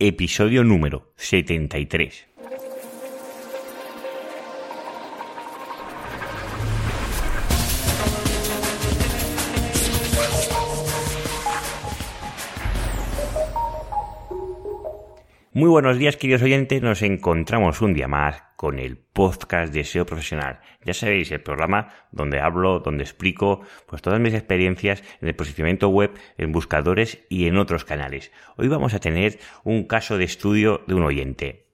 episodio número 73. Muy buenos días, queridos oyentes. Nos encontramos un día más con el podcast de SEO Profesional. Ya sabéis, el programa donde hablo, donde explico pues todas mis experiencias en el posicionamiento web, en buscadores y en otros canales. Hoy vamos a tener un caso de estudio de un oyente.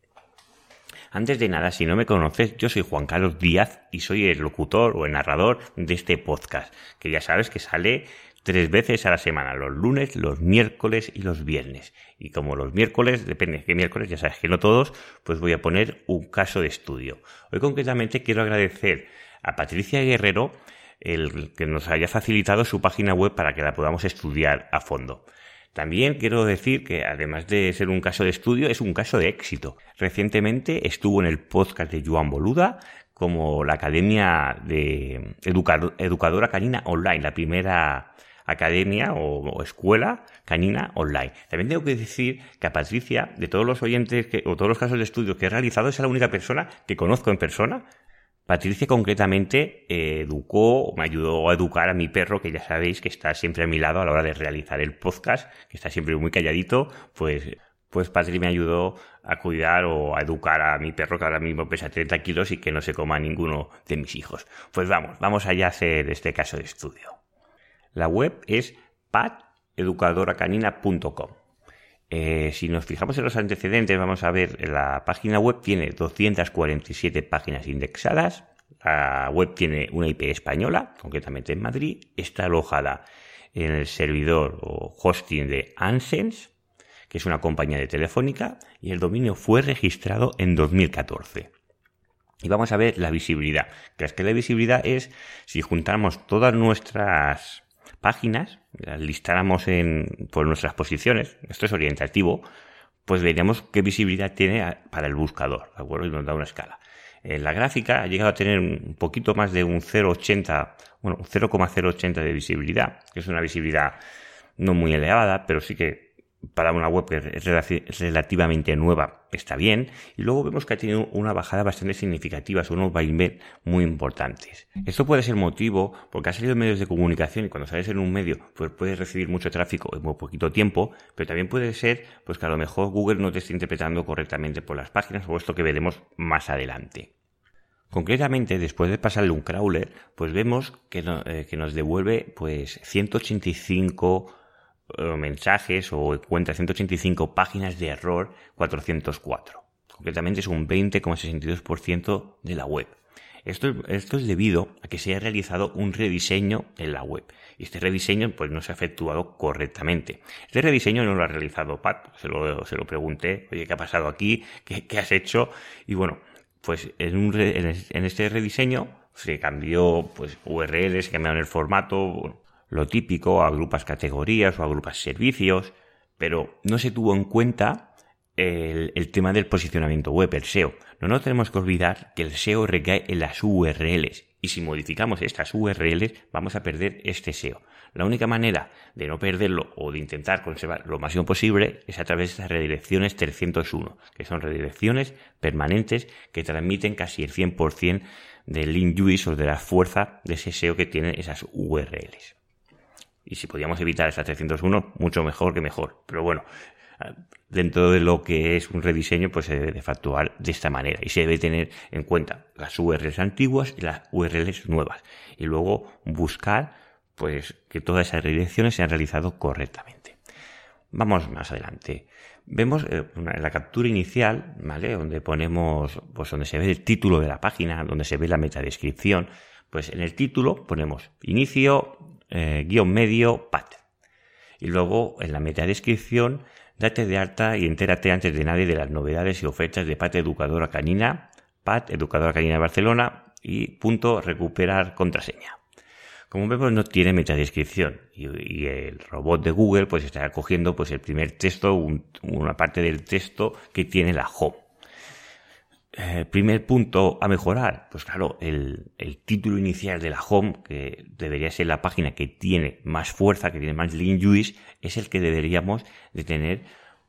Antes de nada, si no me conoces, yo soy Juan Carlos Díaz y soy el locutor o el narrador de este podcast, que ya sabes que sale tres veces a la semana, los lunes, los miércoles y los viernes. Y como los miércoles, depende de qué miércoles, ya sabes que no todos, pues voy a poner un caso de estudio. Hoy concretamente quiero agradecer a Patricia Guerrero el que nos haya facilitado su página web para que la podamos estudiar a fondo. También quiero decir que además de ser un caso de estudio, es un caso de éxito. Recientemente estuvo en el podcast de Joan Boluda como la Academia de Educadora Canina Online, la primera academia o, escuela canina online. También tengo que decir que a Patricia, de todos los oyentes que, o todos los casos de estudio que he realizado, es la única persona que conozco en persona. Patricia concretamente eh, educó o me ayudó a educar a mi perro, que ya sabéis que está siempre a mi lado a la hora de realizar el podcast, que está siempre muy calladito, pues pues Patricia me ayudó a cuidar o a educar a mi perro que ahora mismo pesa 30 kilos y que no se coma ninguno de mis hijos. Pues vamos, vamos allá a hacer este caso de estudio. La web es pateducadoracanina.com. Eh, si nos fijamos en los antecedentes, vamos a ver, la página web tiene 247 páginas indexadas, la web tiene una IP española, concretamente en Madrid, está alojada en el servidor o hosting de Ansens, que es una compañía de telefónica, y el dominio fue registrado en 2014. Y vamos a ver la visibilidad, que es que la visibilidad es si juntamos todas nuestras páginas, las listáramos en, por nuestras posiciones, esto es orientativo, pues veríamos qué visibilidad tiene para el buscador, ¿de acuerdo? Y nos da una escala. En la gráfica ha llegado a tener un poquito más de un 0,80, bueno, 0,080 de visibilidad, que es una visibilidad no muy elevada, pero sí que para una web que es relativamente nueva está bien. Y luego vemos que ha tenido una bajada bastante significativa, son unos vaivén muy importantes. Esto puede ser motivo porque ha salido en medios de comunicación y cuando sales en un medio pues puedes recibir mucho tráfico en muy poquito tiempo, pero también puede ser pues que a lo mejor Google no te esté interpretando correctamente por las páginas o esto que veremos más adelante. Concretamente, después de pasarle un crawler, pues vemos que, eh, que nos devuelve pues 185 mensajes o encuentra 185 páginas de error 404. Concretamente es un 20,62% de la web. Esto, esto, es debido a que se ha realizado un rediseño en la web. Y este rediseño pues no se ha efectuado correctamente. Este rediseño no lo ha realizado Pat, se lo, se lo pregunté, oye, ¿qué ha pasado aquí? ¿Qué, qué has hecho? Y bueno, pues en, un en este rediseño se cambió pues URLs, se cambiaron el formato, lo típico, agrupas categorías o agrupas servicios, pero no se tuvo en cuenta el, tema del posicionamiento web, el SEO. No nos tenemos que olvidar que el SEO recae en las URLs y si modificamos estas URLs vamos a perder este SEO. La única manera de no perderlo o de intentar conservar lo máximo posible es a través de estas redirecciones 301, que son redirecciones permanentes que transmiten casi el 100% del link juice o de la fuerza de ese SEO que tienen esas URLs. Y si podíamos evitar esa 301, mucho mejor que mejor. Pero bueno, dentro de lo que es un rediseño, pues se debe de factuar de esta manera. Y se debe tener en cuenta las URLs antiguas y las URLs nuevas. Y luego buscar, pues, que todas esas redirecciones se han realizado correctamente. Vamos más adelante. Vemos eh, la captura inicial, ¿vale? Donde ponemos, pues donde se ve el título de la página, donde se ve la metadescripción, pues en el título ponemos inicio, eh, guion medio, pat. Y luego en la metadescripción, date de alta y entérate antes de nadie de las novedades y ofertas de Pat Educadora Canina, Pat Educadora Canina Barcelona y punto recuperar contraseña. Como vemos no tiene metadescripción y, y el robot de Google pues está cogiendo pues el primer texto, una parte del texto que tiene la home. Eh, primer punto a mejorar, pues claro, el, título inicial de la home, que debería ser la página que tiene más fuerza, que tiene más link juice, es el que deberíamos de tener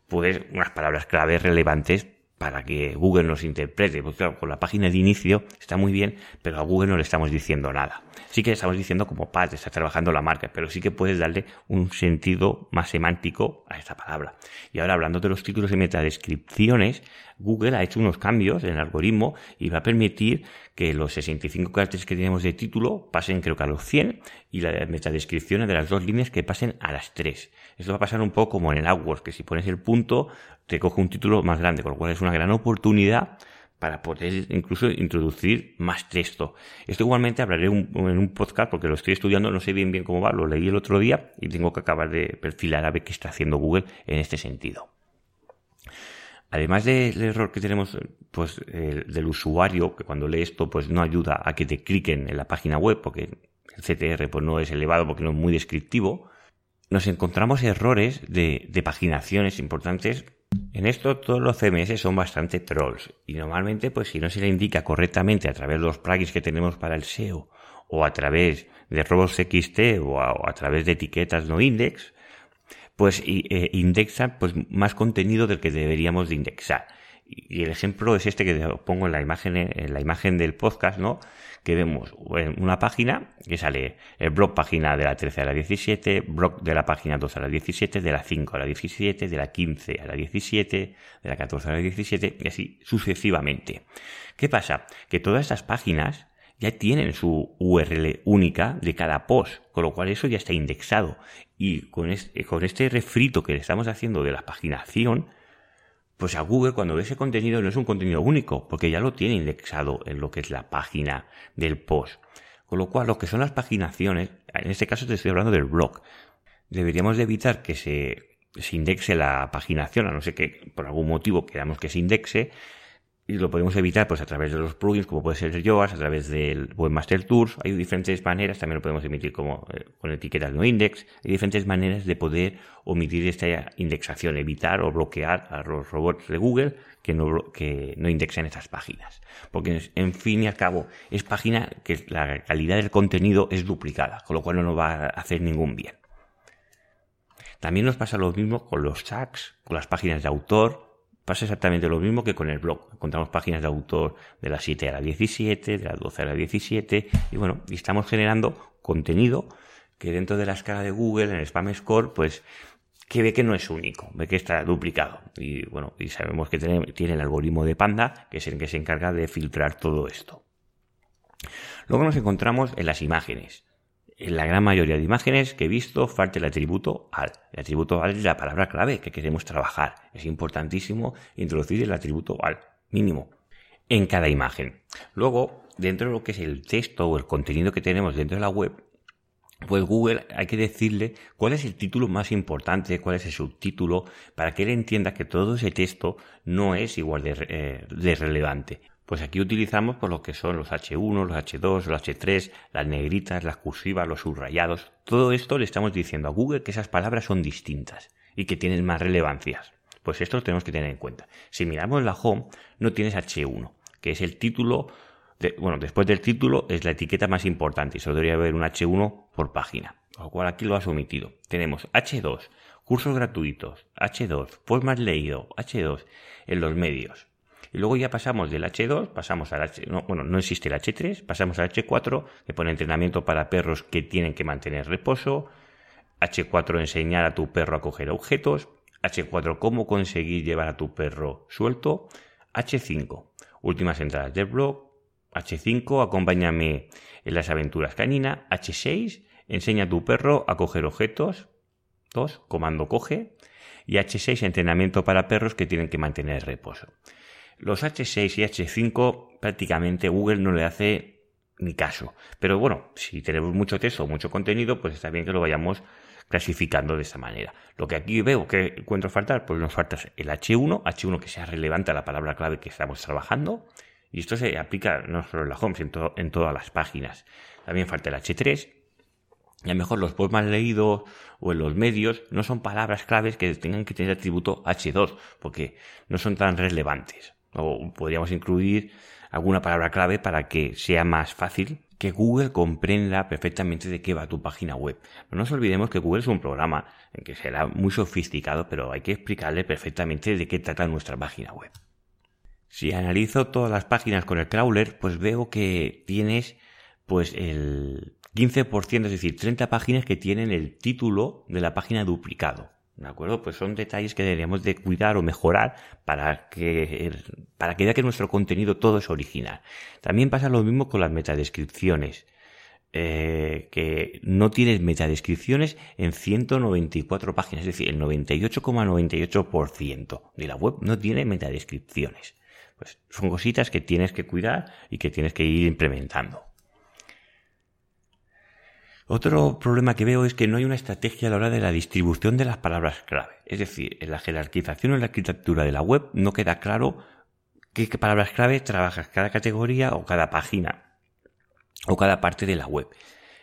pues unas palabras clave relevantes para que Google nos interprete. Porque claro, con la página de inicio está muy bien, pero a Google no le estamos diciendo nada. Sí que estamos diciendo como padre, está trabajando la marca, pero sí que puedes darle un sentido más semántico a esta palabra. Y ahora hablando de los títulos y metadescripciones, Google ha hecho unos cambios en el algoritmo y va a permitir que los 65 caracteres que tenemos de título pasen creo que a los 100 y la metadescripción de las dos líneas que pasen a las 3. Esto va a pasar un poco como en el AdWords, que si pones el punto te coge un título más grande, con lo cual es una gran oportunidad para poder incluso introducir más texto. Esto igualmente hablaré en un podcast porque lo estoy estudiando, no sé bien bien cómo va, lo leí el otro día y tengo que acabar de perfilar a ver qué está haciendo Google en este sentido. Además del error que tenemos pues del usuario, que cuando lee esto pues no ayuda a que te cliquen en la página web porque el CTR pues no es elevado porque no es muy descriptivo, nos encontramos errores de, de paginaciones importantes en esto todos los CMS son bastante trolls y normalmente pues si no se le indica correctamente a través de los plugins que tenemos para el SEO o a través de robots.xt o a, través de etiquetas no index, pues eh, indexan pues más contenido del que deberíamos de indexar. Y el ejemplo es este que pongo en la imagen, en la imagen del podcast, ¿no? Que vemos una página que sale el blog página de la 13 a la 17, blog de la página 2 a la 17, de la 5 a la 17, de la 15 a la 17, de la 14 a la 17 y así sucesivamente. ¿Qué pasa? Que todas estas páginas ya tienen su URL única de cada post, con lo cual eso ya está indexado. Y con este, con este refrito que le estamos haciendo de la paginación, pues a Google cuando ve ese contenido no es un contenido único, porque ya lo tiene indexado en lo que es la página del post. Con lo cual, lo que son las paginaciones, en este caso te estoy hablando del blog, deberíamos de evitar que se, se indexe la paginación, a no ser que por algún motivo queramos que se indexe, y lo podemos evitar pues a través de los plugins como puede ser Yoast, a través del Webmaster Tools, hay diferentes maneras, también lo podemos emitir como eh, con etiquetas no index, hay diferentes maneras de poder omitir esta indexación, evitar o bloquear a los robots de Google que no, que no indexen estas páginas. Porque en fin y al cabo es página que la calidad del contenido es duplicada, con lo cual no nos va a hacer ningún bien. También nos pasa lo mismo con los tags, con las páginas de autor, Pasa exactamente lo mismo que con el blog. Encontramos páginas de autor de la 7 a la 17, de la 12 a la 17, y bueno, y estamos generando contenido que dentro de la escala de Google, en el Spam Score, pues que ve que no es único, ve que está duplicado. Y bueno, y sabemos que tiene, tiene el algoritmo de Panda, que es el que se encarga de filtrar todo esto. Luego nos encontramos en las imágenes en la gran mayoría de imágenes que he visto falta el atributo al. El atributo al es la palabra clave que queremos trabajar. Es importantísimo introducir el atributo al mínimo en cada imagen. Luego, dentro de lo que es el texto o el contenido que tenemos dentro de la web, pues Google hay que decirle cuál es el título más importante, cuál es el subtítulo, para que él entienda que todo ese texto no es igual de, eh, de relevante. Pues aquí utilizamos por lo que son los H1, los H2, los H3, las negritas, las cursivas, los subrayados. Todo esto le estamos diciendo a Google que esas palabras son distintas y que tienen más relevancias. Pues esto lo tenemos que tener en cuenta. Si miramos la home, no tienes H1, que es el título, bueno, después del título es la etiqueta más importante y solo debería haber un H1 por página. Con lo cual aquí lo has omitido. Tenemos H2, cursos gratuitos, H2, pues más leído, H2 en los medios. Y luego ya pasamos del H2, pasamos al H, no, bueno, no existe el H3, pasamos al H4, que pone entrenamiento para perros que tienen que mantener reposo, H4 enseñar a tu perro a coger objetos, H4 cómo conseguir llevar a tu perro suelto, H5 últimas entradas del blog, H5 acompáñame en las aventuras canina, H6 enseña a tu perro a coger objetos, 2 comando coge y H6 entrenamiento para perros que tienen que mantener reposo. Los H6 y H5 prácticamente Google no le hace ni caso. Pero bueno, si tenemos mucho texto o mucho contenido, pues está bien que lo vayamos clasificando de esta manera. Lo que aquí veo que encuentro faltar, pues nos falta el H1, H1 que sea relevante a la palabra clave que estamos trabajando. Y esto se aplica no solo en la home, sino en, todas las páginas. También falta el H3, y a lo mejor los posts leídos o en los medios no son palabras claves que tengan que tener atributo H2, porque no son tan relevantes. O podríamos incluir alguna palabra clave para que sea más fácil que Google comprenda perfectamente de qué va tu página web. No nos olvidemos que Google es un programa que será muy sofisticado, pero hay que explicarle perfectamente de qué trata nuestra página web. Si analizo todas las páginas con el crawler, pues veo que tienes pues el 15%, es decir, 30 páginas que tienen el título de la página duplicado. ¿De acuerdo? Pues son detalles que deberíamos de cuidar o mejorar para que, para que vea que nuestro contenido todo es original. También pasa lo mismo con las metadescripciones. Eh, que no tienes metadescripciones en 194 páginas, es decir, el 98,98% de la web no tiene metadescripciones. Pues son cositas que tienes que cuidar y que tienes que ir implementando. Otro problema que veo es que no hay una estrategia a la hora de la distribución de las palabras clave. Es decir, en la jerarquización o en la arquitectura de la web no queda claro qué, palabras clave trabajas cada categoría o cada página o cada parte de la web.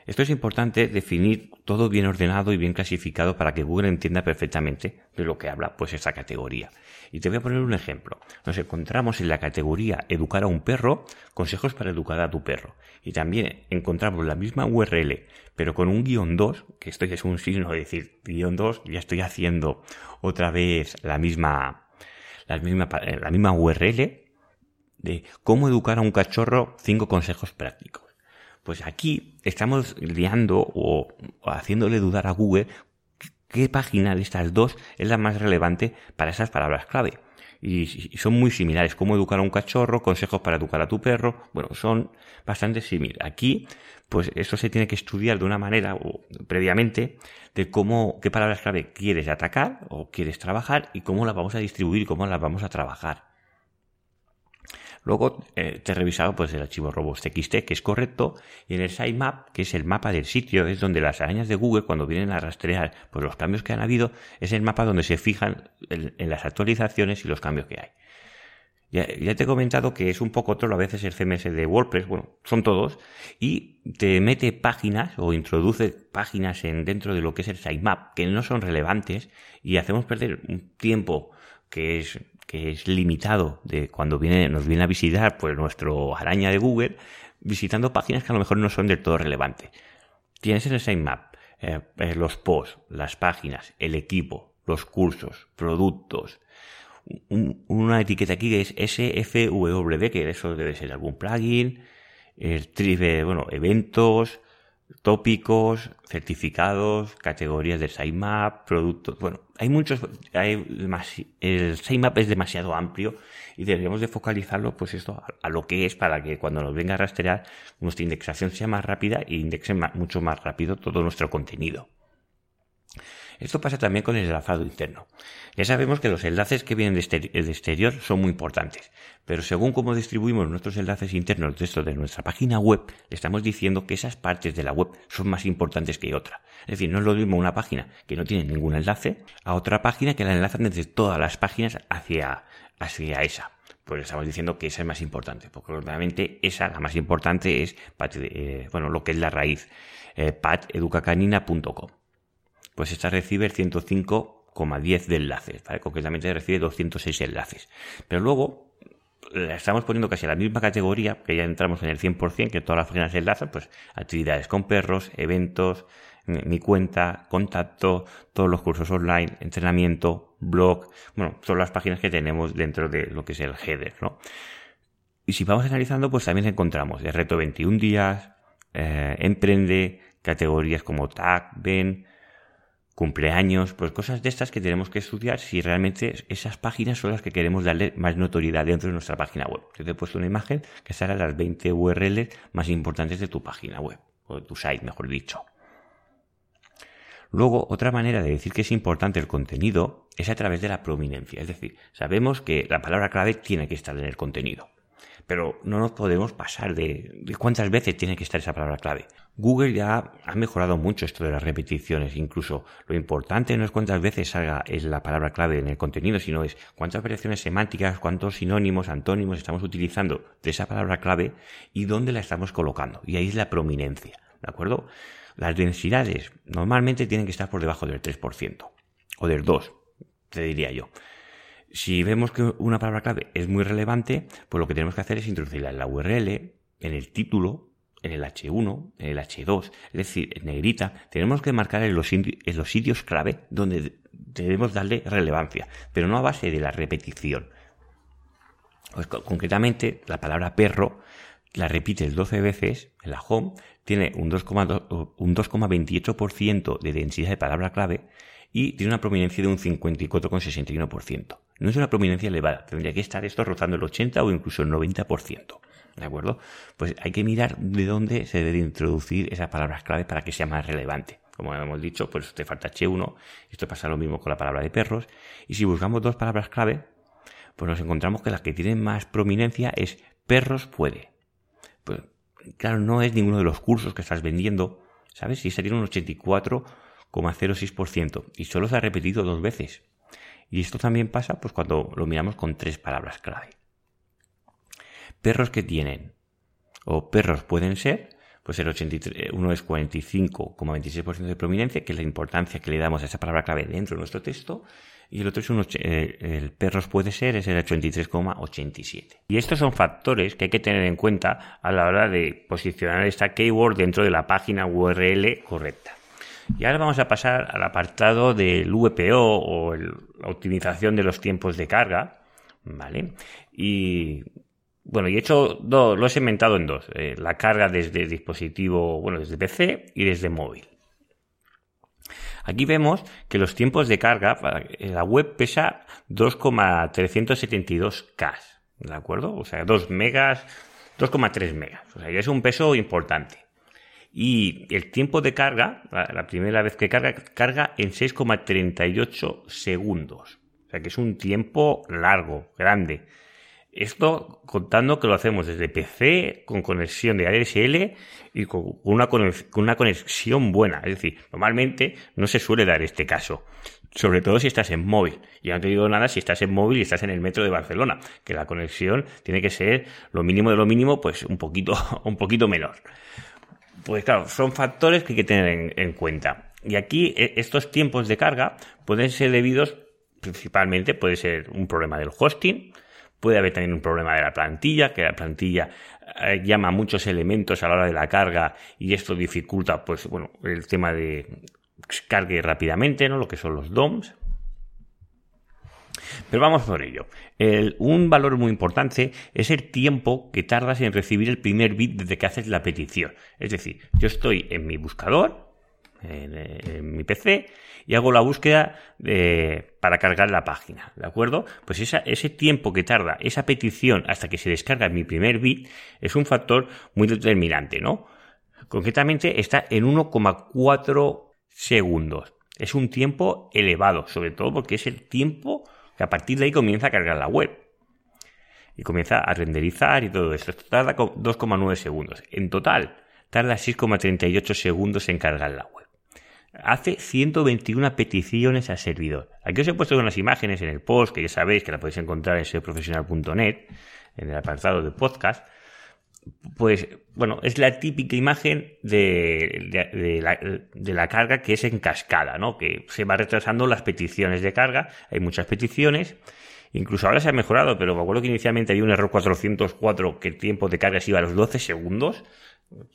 Esto es importante definir todo bien ordenado y bien clasificado para que Google entienda perfectamente de lo que habla pues esa categoría. Y te voy a poner un ejemplo. Nos encontramos en la categoría educar a un perro, consejos para educar a tu perro. Y también encontramos la misma URL, pero con un guion 2, que esto es un signo de decir guion 2, ya estoy haciendo otra vez la misma, la misma, la misma URL de cómo educar a un cachorro, cinco consejos prácticos. Pues aquí estamos liando o, haciéndole dudar a Google qué página de estas dos es la más relevante para esas palabras clave. Y, son muy similares. Cómo educar a un cachorro, consejos para educar a tu perro. Bueno, son bastante similares. Aquí, pues eso se tiene que estudiar de una manera o, previamente de cómo, qué palabras clave quieres atacar o quieres trabajar y cómo las vamos a distribuir y cómo las vamos a trabajar. Luego eh, te he revisado pues el archivo robots.txt que es correcto y en el sitemap, que es el mapa del sitio, es donde las arañas de Google cuando vienen a rastrear pues los cambios que han habido, es el mapa donde se fijan en, las actualizaciones y los cambios que hay. Ya, te he comentado que es un poco otro a veces el CMS de WordPress, bueno, son todos, y te mete páginas o introduce páginas en, dentro de lo que es el sitemap que no son relevantes y hacemos perder un tiempo que es que es limitado de cuando viene, nos viene a visitar pues nuestro araña de Google, visitando páginas que a lo mejor no son del todo relevantes. Tienes en el sitemap eh, eh, los posts, las páginas, el equipo, los cursos, productos, una etiqueta aquí que es SFW, que eso debe ser algún plugin, el tribe, bueno, eventos, tópicos, certificados, categorías de sitemap, productos. Bueno, hay muchos. Hay el sitemap es demasiado amplio y deberíamos de focalizarlo, pues esto, a, lo que es para que cuando nos venga a rastrear nuestra indexación sea más rápida e indexe mucho más rápido todo nuestro contenido. Esto pasa también con el enlazado interno. Ya sabemos que los enlaces que vienen de exterior son muy importantes, pero según cómo distribuimos nuestros enlaces internos dentro de nuestra página web, le estamos diciendo que esas partes de la web son más importantes que otra. Es decir, no es lo mismo una página que no tiene ningún enlace a otra página que la enlazan desde todas las páginas hacia, hacia esa pues estamos diciendo que esa es más importante, porque obviamente esa, la más importante es, eh, bueno, lo que es la raíz, eh, pateducacanina.com pues esta recibe el 105,10 de enlaces, ¿vale? concretamente recibe 206 enlaces. Pero luego la estamos poniendo casi a la misma categoría, que ya entramos en el 100%, que todas las páginas enlazan, pues actividades con perros, eventos, mi cuenta, contacto, todos los cursos online, entrenamiento, blog, bueno, son las páginas que tenemos dentro de lo que es el header, ¿no? Y si vamos analizando, pues también encontramos el reto 21 días, eh, emprende, categorías como tag, ven, cumpleaños, pues cosas de estas que tenemos que estudiar si realmente esas páginas son las que queremos darle más notoriedad dentro de nuestra página web. Yo te he puesto una imagen que será las 20 URLs más importantes de tu página web, o de tu site, mejor dicho. Luego, otra manera de decir que es importante el contenido es a través de la prominencia. Es decir, sabemos que la palabra clave tiene que estar en el contenido pero no nos podemos pasar de, cuántas veces tiene que estar esa palabra clave. Google ya ha mejorado mucho esto de las repeticiones, incluso lo importante no es cuántas veces salga es la palabra clave en el contenido, sino es cuántas variaciones semánticas, cuántos sinónimos, antónimos estamos utilizando de esa palabra clave y dónde la estamos colocando. Y ahí es la prominencia, ¿de acuerdo? Las densidades normalmente tienen que estar por debajo del 3% o del 2, te diría yo. Si vemos que una palabra clave es muy relevante, pues lo que tenemos que hacer es introducirla en la URL, en el título en el H1, en el H2, es decir, en negrita, tenemos que marcar en los, sitios clave donde debemos darle relevancia, pero no a base de la repetición. Pues, concretamente, la palabra perro la repites 12 veces en la home, tiene un 2,28% de densidad de palabra clave y tiene una prominencia de un 54,61%. No es una prominencia elevada, tendría que estar esto rozando el 80 o incluso el 90%. ¿De acuerdo? Pues hay que mirar de dónde se debe introducir esas palabras clave para que sea más relevante. Como hemos dicho, pues te falta H1, esto pasa lo mismo con la palabra de perros, y si buscamos dos palabras clave, pues nos encontramos que la que tiene más prominencia es perros puede. Pues claro, no es ninguno de los cursos que estás vendiendo, ¿sabes? Si tiene un 84,06% y solo se ha repetido dos veces. Y esto también pasa pues cuando lo miramos con tres palabras clave. Perros que tienen o perros pueden ser, pues el 83, uno es 45,26% de prominencia, que es la importancia que le damos a esa palabra clave dentro de nuestro texto, y el otro es un, eh, el perros puede ser, es el 83,87. Y estos son factores que hay que tener en cuenta a la hora de posicionar esta keyword dentro de la página URL correcta. Y ahora vamos a pasar al apartado del VPO o la optimización de los tiempos de carga, ¿vale? Y bueno, y he hecho dos, lo he segmentado en dos, eh, la carga desde dispositivo, bueno, desde PC y desde móvil. Aquí vemos que los tiempos de carga, la web pesa 2,372K, ¿de acuerdo? O sea, 2 megas, 2,3 megas. O sea, ya es un peso importante. Y el tiempo de carga, la primera vez que carga, carga en 6,38 segundos. O sea, que es un tiempo largo, grande. Esto contando que lo hacemos desde PC con conexión de ADSL y con una, conexión buena. Es decir, normalmente no se suele dar este caso. Sobre todo si estás en móvil. Y no te digo nada si estás en móvil y estás en el metro de Barcelona, que la conexión tiene que ser lo mínimo de lo mínimo, pues un poquito, un poquito menor. Pues claro, son factores que hay que tener en cuenta. Y aquí e, estos tiempos de carga pueden ser debidos principalmente, puede ser un problema del hosting, Puede haber también un problema de la plantilla, que la plantilla eh, llama muchos elementos a la hora de la carga y esto dificulta, pues, bueno, el tema de cargue rápidamente, ¿no? Lo que son los DOMs. Pero vamos por ello. un valor muy importante es el tiempo que tardas en recibir el primer bit desde que haces la petición. Es decir, yo estoy en mi buscador, en, mi PC y hago la búsqueda para cargar la página, ¿de acuerdo? Pues ese tiempo que tarda esa petición hasta que se descarga mi primer bit es un factor muy determinante, ¿no? Concretamente está en 1,4 segundos. Es un tiempo elevado, sobre todo porque es el tiempo que a partir de ahí comienza a cargar la web. Y comienza a renderizar y todo esto. Esto tarda 2,9 segundos. En total, tarda 6,38 segundos en cargar la web hace 121 peticiones al servidor. Aquí os he puesto unas imágenes en el post, que ya sabéis que la podéis encontrar en seoprofesional.net, en el apartado de podcast. Pues, bueno, es la típica imagen de, la, carga que es en cascada, ¿no? Que se va retrasando las peticiones de carga. Hay muchas peticiones. Incluso ahora se ha mejorado, pero me acuerdo que inicialmente había un error 404 que el tiempo de carga se iba a los 12 segundos.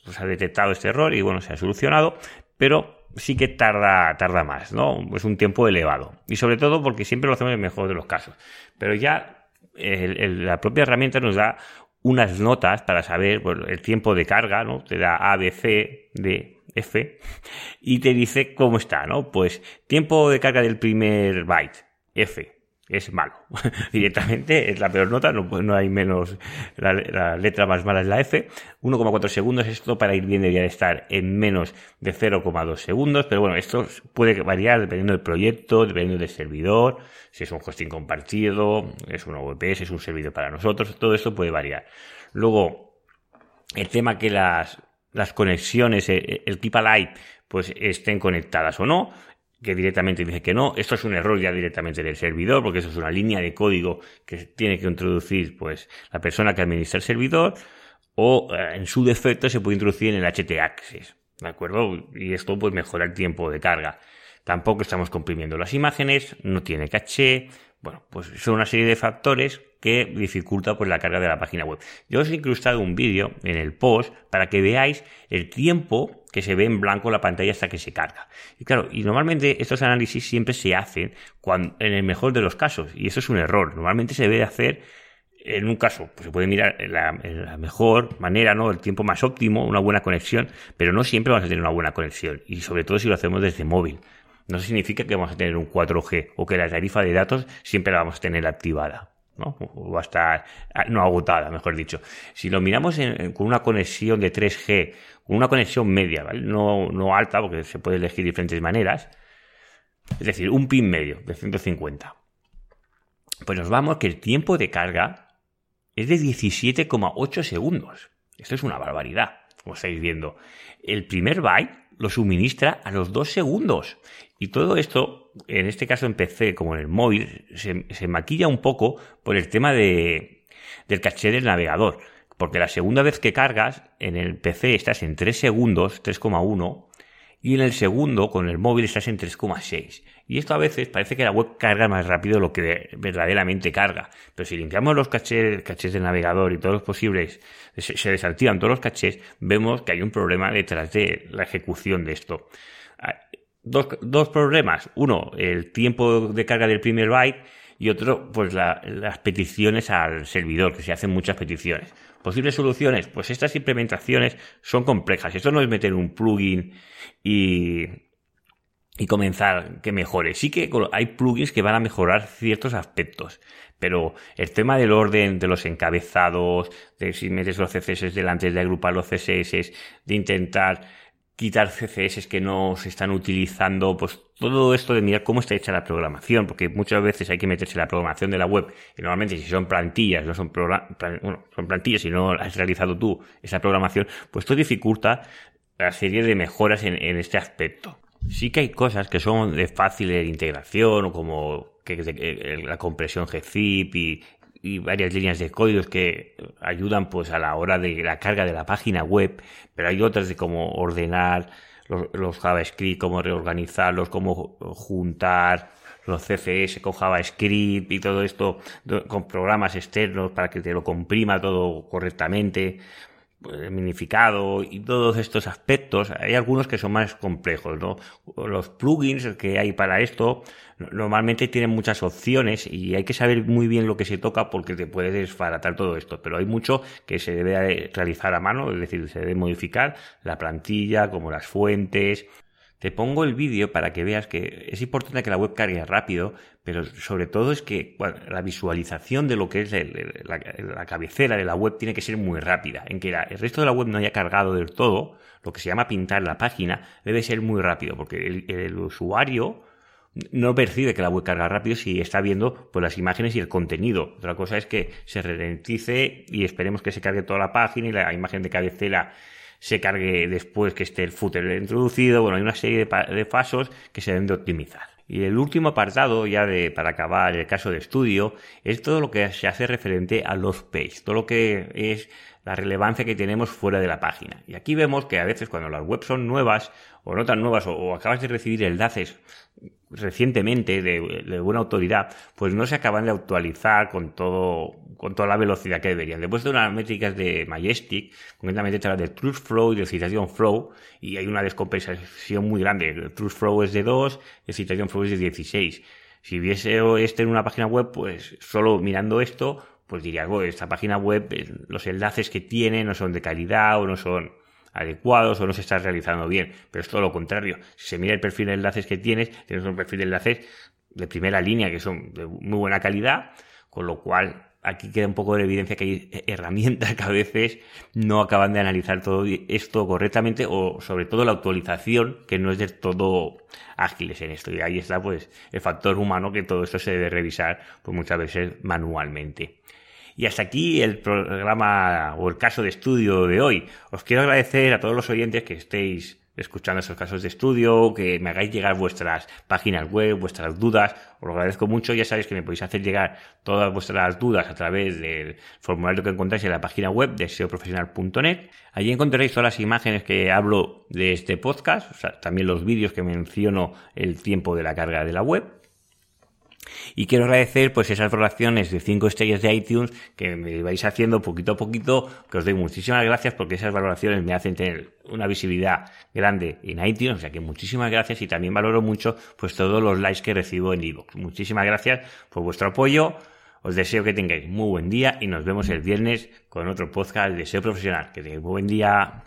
Pues ha detectado este error y bueno, se ha solucionado. Pero sí que tarda, tarda más, ¿no? Es un tiempo elevado. Y sobre todo porque siempre lo hacemos en el mejor de los casos. Pero ya la propia herramienta nos da unas notas para saber el tiempo de carga, ¿no? Te da A, B, C, D, F y te dice cómo está, ¿no? Pues tiempo de carga del primer byte, F es malo. Directamente es la peor nota, no, no hay menos, la, letra más mala es la F. 1,4 segundos, esto para ir bien debería estar en menos de 0,2 segundos, pero bueno, esto puede variar dependiendo del proyecto, dependiendo del servidor, si es un hosting compartido, es una VPS, es un servidor para nosotros, todo esto puede variar. Luego, el tema que las, las conexiones, el, el Keep Alive, pues estén conectadas o no, que directamente dice que no. Esto es un error ya directamente del servidor, porque eso es una línea de código que tiene que introducir pues la persona que administra el servidor, o eh, en su defecto se puede introducir en el HT Access. ¿De acuerdo? Y esto pues mejora el tiempo de carga. Tampoco estamos comprimiendo las imágenes, no tiene caché, Bueno, pues son una serie de factores que dificulta pues la carga de la página web. Yo os he incrustado un vídeo en el post para que veáis el tiempo que se ve en blanco la pantalla hasta que se carga. Y claro, y normalmente estos análisis siempre se hacen cuando, en el mejor de los casos, y eso es un error. Normalmente se debe hacer en un caso, pues se puede mirar la, la, mejor manera, ¿no? El tiempo más óptimo, una buena conexión, pero no siempre vamos a tener una buena conexión. Y sobre todo si lo hacemos desde móvil. No significa que vamos a tener un 4G o que la tarifa de datos siempre la vamos a tener activada. ¿no? O va a estar no agotada, mejor dicho. Si lo miramos con una conexión de 3G, una conexión media, ¿vale? no, no alta, porque se puede elegir diferentes maneras, es decir, un pin medio de 150, pues nos vamos que el tiempo de carga es de 17,8 segundos. Esto es una barbaridad, como estáis viendo. El primer byte lo suministra a los 2 segundos. Y todo esto, en este caso en PC como en el móvil, se, maquilla un poco por el tema de, del caché del navegador. Porque la segunda vez que cargas, en el PC estás en 3 segundos, 3,1, y en el segundo, con el móvil, estás en 3,6. Y esto a veces parece que la web carga más rápido de lo que verdaderamente carga. Pero si limpiamos los cachés, cachés del navegador y todos los posibles, se desactivan todos los cachés, vemos que hay un problema detrás de la ejecución de esto. Ah, dos, dos problemas. Uno, el tiempo de carga del primer byte y otro, pues las peticiones al servidor, que se hacen muchas peticiones. Posibles soluciones, pues estas implementaciones son complejas. Esto no es meter un plugin y, y comenzar que mejore. Sí que hay plugins que van a mejorar ciertos aspectos, pero el tema del orden de los encabezados, de si metes los CSS delante de agrupar los CSS, de intentar quitar CSS que no se están utilizando, pues todo esto de mirar cómo está hecha la programación, porque muchas veces hay que meterse la programación de la web, y normalmente si son plantillas, no son, bueno, son plantillas y no has realizado tú esa programación, pues esto dificulta la serie de mejoras en, en este aspecto. Sí que hay cosas que son de fácil integración, o como que, que, la compresión gzip y y varias líneas de códigos que ayudan pues a la hora de la carga de la página web, pero hay otras de cómo ordenar los, JavaScript, cómo reorganizarlos, cómo juntar los CSS con JavaScript y todo esto con programas externos para que te lo comprima todo correctamente. Pues, minificado y todos estos aspectos, hay algunos que son más complejos, ¿no? Los plugins que hay para esto normalmente tienen muchas opciones y hay que saber muy bien lo que se toca porque te puede desfaratar todo esto, pero hay mucho que se debe realizar a mano, es decir, se debe modificar la plantilla, como las fuentes, te pongo el vídeo para que veas que es importante que la web cargue rápido, pero sobre todo es que la visualización de lo que es la, cabecera de la web tiene que ser muy rápida. En que el resto de la web no haya cargado del todo, lo que se llama pintar la página, debe ser muy rápido, porque el, usuario no percibe que la web carga rápido si está viendo pues, las imágenes y el contenido. Otra cosa es que se ralentice y esperemos que se cargue toda la página y la imagen de cabecera se cargue después que esté el footer introducido. Bueno, hay una serie de, pasos que se deben de optimizar. Y el último apartado, ya de, para acabar el caso de estudio, es todo lo que se hace referente a los page, todo lo que es la relevancia que tenemos fuera de la página. Y aquí vemos que a veces cuando las webs son nuevas, o no tan nuevas, o, acabas de recibir enlaces recientemente de, de, buena autoridad, pues no se acaban de actualizar con todo, con toda la velocidad que deberían. Después de unas métricas de Majestic, concretamente las de Truth Flow y de Citation Flow, y hay una descompensación muy grande. El Truth Flow es de 2, el Citation Flow es de 16. Si viese este en una página web, pues solo mirando esto, pues diría, esta página web, eh, los enlaces que tiene no son de calidad o no son adecuados o no se está realizando bien. Pero es todo lo contrario. Si se mira el perfil de enlaces que tienes, tienes un perfil de enlaces de primera línea que son de muy buena calidad, con lo cual aquí queda un poco de evidencia que hay herramientas que a veces no acaban de analizar todo esto correctamente o sobre todo la actualización que no es del todo ágiles en esto y ahí está pues el factor humano que todo esto se debe revisar pues muchas veces manualmente. Y hasta aquí el programa o el caso de estudio de hoy. Os quiero agradecer a todos los oyentes que estéis escuchando esos casos de estudio, que me hagáis llegar vuestras páginas web, vuestras dudas. Os lo agradezco mucho. Ya sabéis que me podéis hacer llegar todas vuestras dudas a través del formulario que encontráis en la página web de seoprofesional.net. Allí encontraréis todas las imágenes que hablo de este podcast, también los vídeos que menciono el tiempo de la carga de la web. Y quiero agradecer pues esas valoraciones de 5 estrellas de iTunes que me vais haciendo poquito a poquito, que os doy muchísimas gracias porque esas valoraciones me hacen tener una visibilidad grande en iTunes, o sea que muchísimas gracias y también valoro mucho pues todos los likes que recibo en iVoox. Muchísimas gracias por vuestro apoyo. Os deseo que tengáis muy buen día y nos vemos el viernes con otro podcast de Deseo Profesional. Que tengáis muy buen día.